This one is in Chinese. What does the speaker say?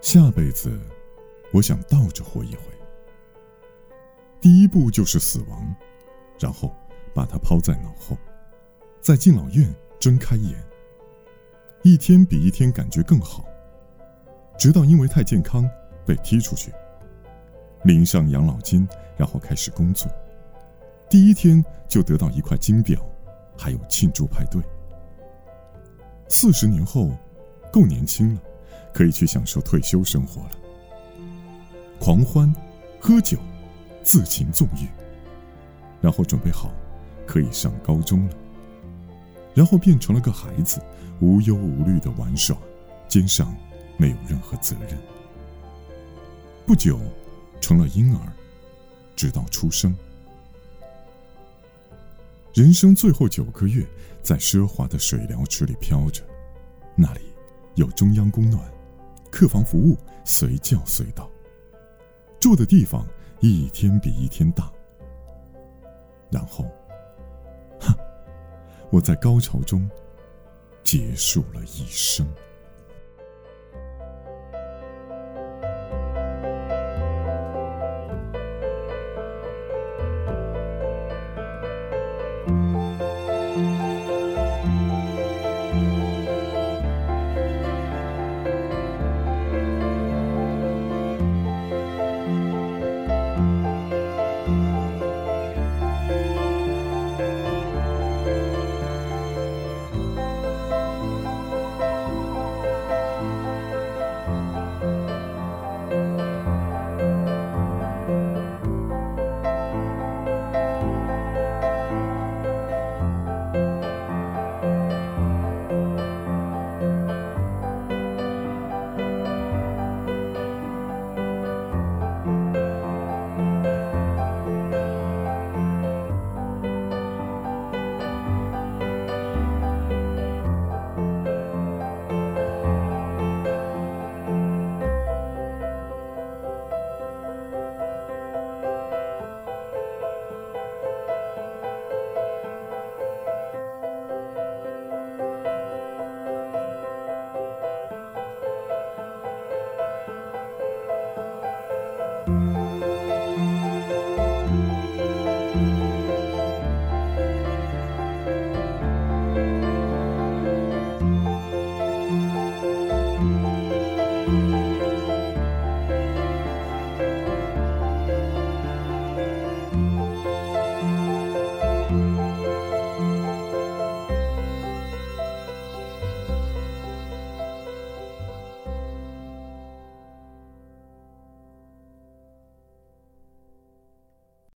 下辈子，我想倒着活一回。第一步就是死亡，然后把它抛在脑后，在敬老院睁开眼，一天比一天感觉更好，直到因为太健康被踢出去，领上养老金，然后开始工作，第一天就得到一块金表，还有庆祝派对。四十年后，够年轻了，可以去享受退休生活了，狂欢，喝酒。自情纵欲，然后准备好，可以上高中了。然后变成了个孩子，无忧无虑的玩耍，肩上没有任何责任。不久，成了婴儿，直到出生。人生最后九个月，在奢华的水疗池里飘着，那里有中央供暖，客房服务随叫随到，住的地方。一天比一天大，然后，哈，我在高潮中结束了一生。Bye.